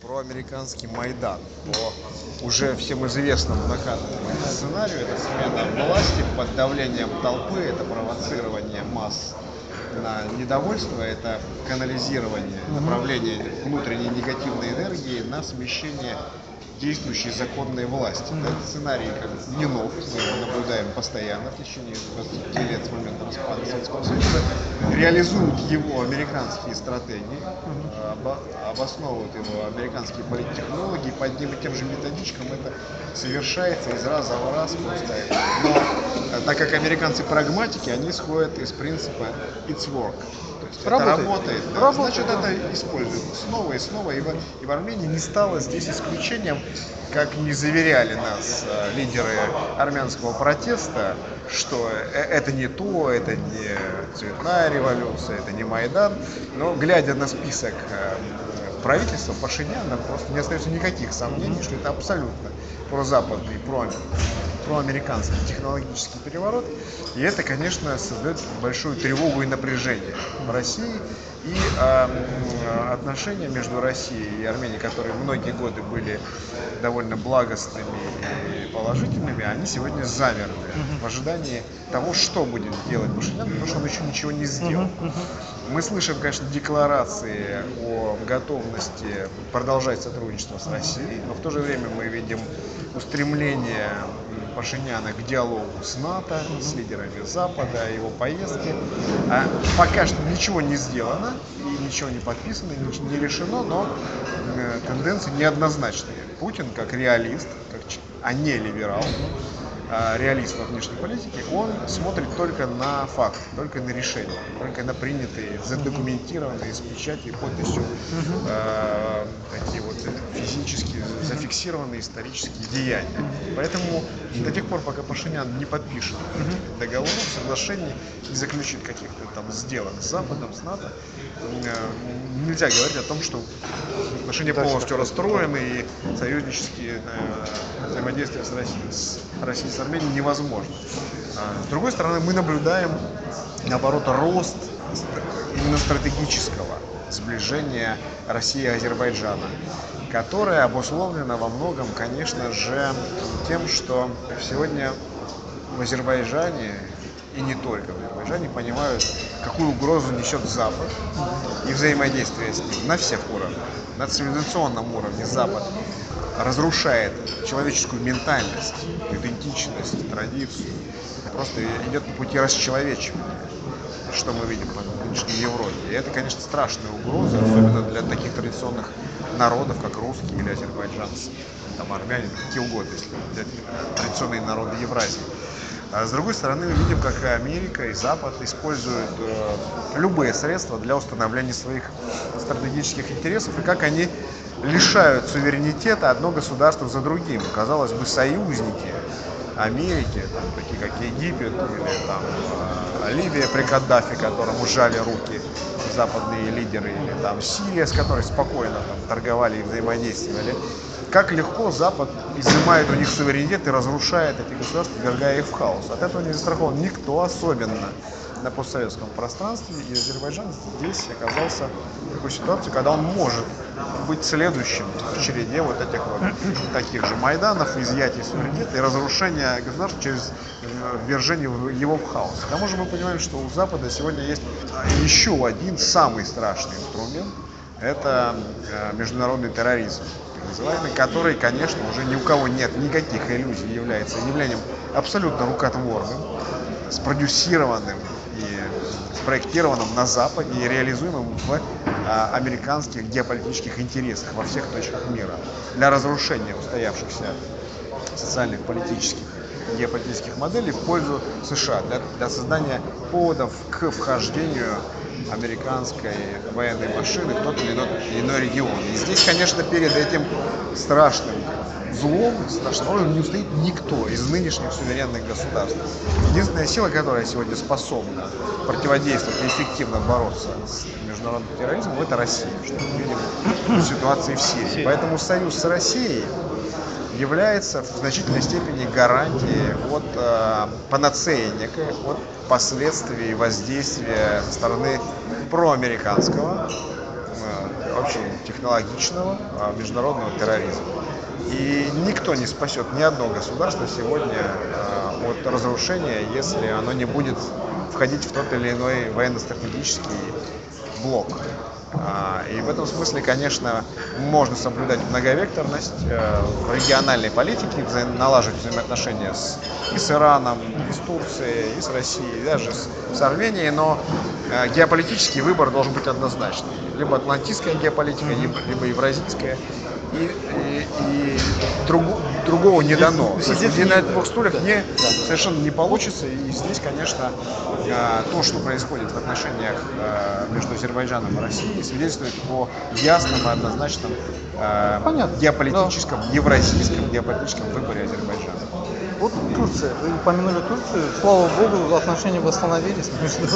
проамериканский Майдан по уже всем известному накатанному сценарию. Это смена власти под давлением толпы, это провоцирование масс на недовольство, это канализирование, направление внутренней негативной энергии на смещение действующей законной власти. Этот сценарий как бы не нов, мы его наблюдаем постоянно в течение 20 лет с момента распада Советского Союза. Реализуют его американские стратегии, обо- обосновывают его американские политтехнологи, по одним и тем же методичкам это совершается из раза в раз просто. Но э, так как американцы прагматики, они исходят из принципа it's work. Это Работает. работает, да, Работает, значит да. это используют снова и снова. И в, и Армении не стало здесь исключением, как не заверяли нас э, лидеры армянского протеста, что э- это не то, это не цветная революция, это не Майдан. Но глядя на список э, правительства Пашиняна, просто не остается никаких сомнений, что это абсолютно прозападный, про, проамериканский технологический переворот. И это, конечно, создает большую тревогу и напряжение в России. И э, отношения между Россией и Арменией, которые многие годы были довольно благостными и положительными, они сегодня замерли в ожидании того, что будет делать Пашинян, потому что он еще ничего не сделал. Мы слышим, конечно, декларации о готовности продолжать сотрудничество с Россией, но в то же время мы видим устремление Пашиняна к диалогу с НАТО, с лидерами Запада, его поездки. А пока что ничего не сделано, и ничего не подписано, ничего не решено, но э, тенденции неоднозначные. Путин, как реалист, как, а не либерал, а, реалист во внешней политике, он смотрит только на факт, только на решения, только на принятые, задокументированные с печатью и подписью э, такие вот физически зафиксированные исторические деяния. Поэтому до тех пор, пока Пашинян не подпишет договоров, соглашений, не заключит каких-то там сделок с Западом, с НАТО, э, нельзя говорить о том, что отношения полностью расстроены и союзнические э, взаимодействия с Россией, с Россией, с Арменией невозможно. А, С другой стороны, мы наблюдаем, наоборот, рост ст- именно стратегического сближения России и Азербайджана, которое обусловлено во многом, конечно же, тем, что сегодня в Азербайджане и не только в Азербайджане понимают, какую угрозу несет Запад и взаимодействие с ним на всех уровнях. На цивилизационном уровне Запад разрушает человеческую ментальность, идентичность, традицию, просто идет по пути расчеловечивания, что мы видим в нынешней Европе. И это, конечно, страшная угроза, особенно для таких традиционных народов, как русские или азербайджанцы, там армяне, какие угодно, если взять традиционные народы Евразии. А с другой стороны, мы видим, как и Америка и Запад используют э, любые средства для установления своих стратегических интересов и как они лишают суверенитета одно государство за другим. Казалось бы, союзники Америки, там, такие как Египет или там, э, Ливия при Каддафи, которому жали руки западные лидеры, или там Сирия, с которой спокойно там, торговали и взаимодействовали. Как легко Запад изымает у них суверенитет и разрушает эти государства, ввергая их в хаос. От этого не застрахован никто особенно на постсоветском пространстве, и Азербайджан здесь оказался в такой ситуации, когда он может быть следующим в череде вот этих вот таких же Майданов, изъятия суверенитета и разрушения государства через э, ввержение его в хаос. К тому же мы понимаем, что у Запада сегодня есть еще один самый страшный инструмент, это э, международный терроризм, называемый, который, конечно, уже ни у кого нет никаких иллюзий, является явлением абсолютно рукотворным, спродюсированным и спроектированным на Западе и реализуемым в а, американских геополитических интересах во всех точках мира для разрушения устоявшихся социальных, политических, геополитических моделей в пользу США, для, для создания поводов к вхождению американской военной машины в тот или иной регион. И здесь, конечно, перед этим страшным злом, страшным не устоит никто из нынешних суверенных государств. Единственная сила, которая сегодня способна противодействовать и эффективно бороться с международным терроризмом, это Россия, что мы видим в ситуации в Сирии. Поэтому союз с Россией является в значительной степени гарантией от э, панацеи некой, от последствий воздействия со стороны проамериканского э, очень технологичного а, международного терроризма. И никто не спасет ни одно государство сегодня а, от разрушения, если оно не будет входить в тот или иной военно-стратегический блок. А, и в этом смысле, конечно, можно соблюдать многовекторность э, в региональной политике, налаживать взаимоотношения с, и с Ираном, и с Турцией, и с Россией, и даже с, с Арменией, но э, геополитический выбор должен быть однозначным. Либо атлантическая геополитика, либо, либо евразийская и, и, и друг, другого не дано. Сидеть на этих двух стульях не, совершенно не получится. И здесь, конечно, э, то, что происходит в отношениях э, между Азербайджаном и Россией, свидетельствует о ясном и однозначном э, Понятно. геополитическом, да. евразийском геополитическом выборе Азербайджана. Вот Турция. Вы упомянули Турцию. Слава богу, отношения восстановились между,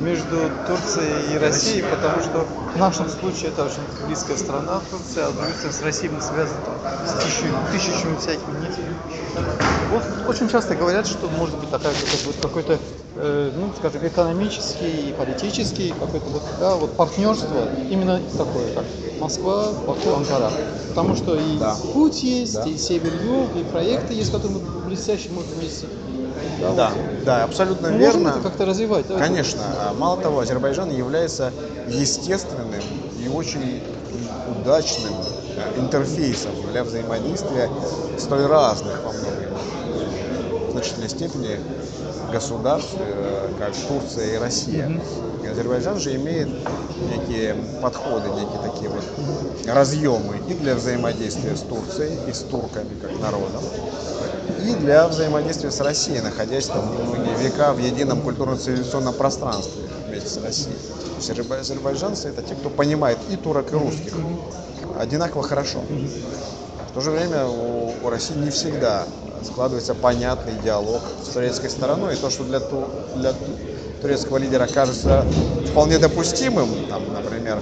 между Турцией и Россией, потому что в нашем случае это очень близкая страна Турция, а стороны с Россией мы связаны с тысячами, тысячами всяких нитей. Вот очень часто говорят, что может быть такая какой-то, э, ну, скажем, экономический и политический какой-то вот, да, вот партнерство именно такое, как Москва, Баку, Анкара. Потому что и да. путь есть, да. и север-юг, и проекты есть, которые мы блестяще можем вместе да, да, да, абсолютно мы верно. Можем это как-то развивать. Да? Конечно. А мало того, Азербайджан является естественным и очень удачным интерфейсом для взаимодействия столь разных во многом значительной степени государств, э, как Турция и Россия. Mm-hmm. Азербайджан же имеет некие подходы, некие такие вот разъемы и для взаимодействия с Турцией, и с турками как народом, и для взаимодействия с Россией, находясь там многие века в едином культурно-цивилизационном пространстве вместе с Россией. То есть азербайджанцы это те, кто понимает и турок, и русских одинаково хорошо. В то же время у, у России не всегда складывается понятный диалог с турецкой стороной. И то, что для, ту, для турецкого лидера кажется вполне допустимым, там, например,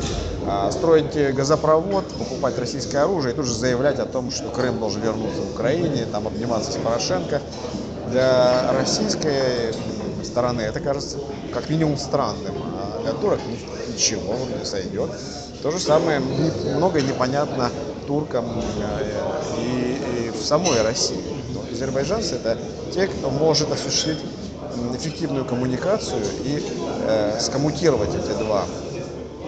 а, строить газопровод, покупать российское оружие и тут же заявлять о том, что Крым должен вернуться в Украине, там обниматься с Порошенко. Для российской стороны это кажется как минимум странным, а для турок ничего не сойдет. То же самое многое непонятно туркам э, и, и в самой России. Азербайджанцы это те, кто может осуществить эффективную коммуникацию и э, скоммутировать эти два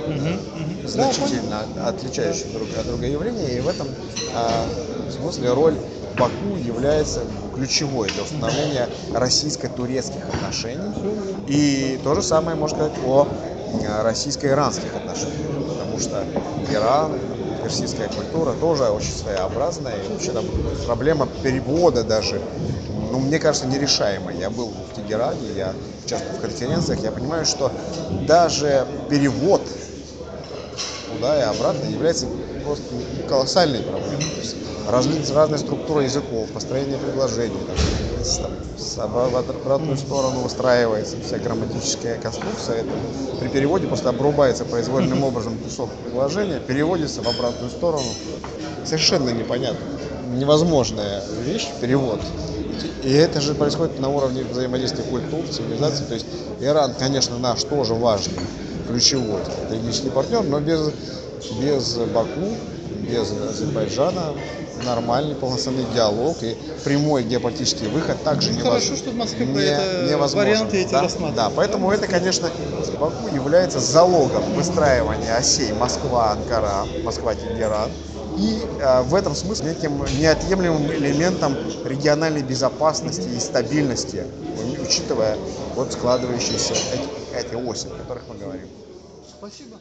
угу, значительно отличающих друг от друга явления. И в этом э, смысле роль Баку является ключевой для установления российско-турецких отношений. И то же самое можно сказать о э, российско-иранских отношениях, потому что Иран, персидская культура тоже очень своеобразная. И вообще там проблема перевода даже ну, мне кажется, нерешаемой. Я был в Тегеране, я участвовал в конференциях, я понимаю, что даже перевод туда и обратно является просто колоссальной проблемой. Разли, разная структура языков, построение предложений, там, с, в обратную сторону выстраивается вся грамматическая конструкция. Это при переводе просто обрубается произвольным образом кусок предложения, переводится в обратную сторону. Совершенно непонятно. Невозможная вещь, перевод. И это же происходит на уровне взаимодействия культур, цивилизации. То есть Иран, конечно, наш тоже важный, ключевой стратегический партнер, но без, без Баку, без Азербайджана нормальный полноценный диалог и прямой геополитический выход также ну, невозможно. Хорошо, что в Москве не, это невозможно. варианты эти да? рассматривают. Да, поэтому это, конечно, Баку является залогом выстраивания осей Москва-Анкара, Москва-Тегеран, и э, в этом смысле неким неотъемлемым элементом региональной безопасности и стабильности, учитывая вот складывающиеся эти, эти оси, о которых мы говорим. Спасибо.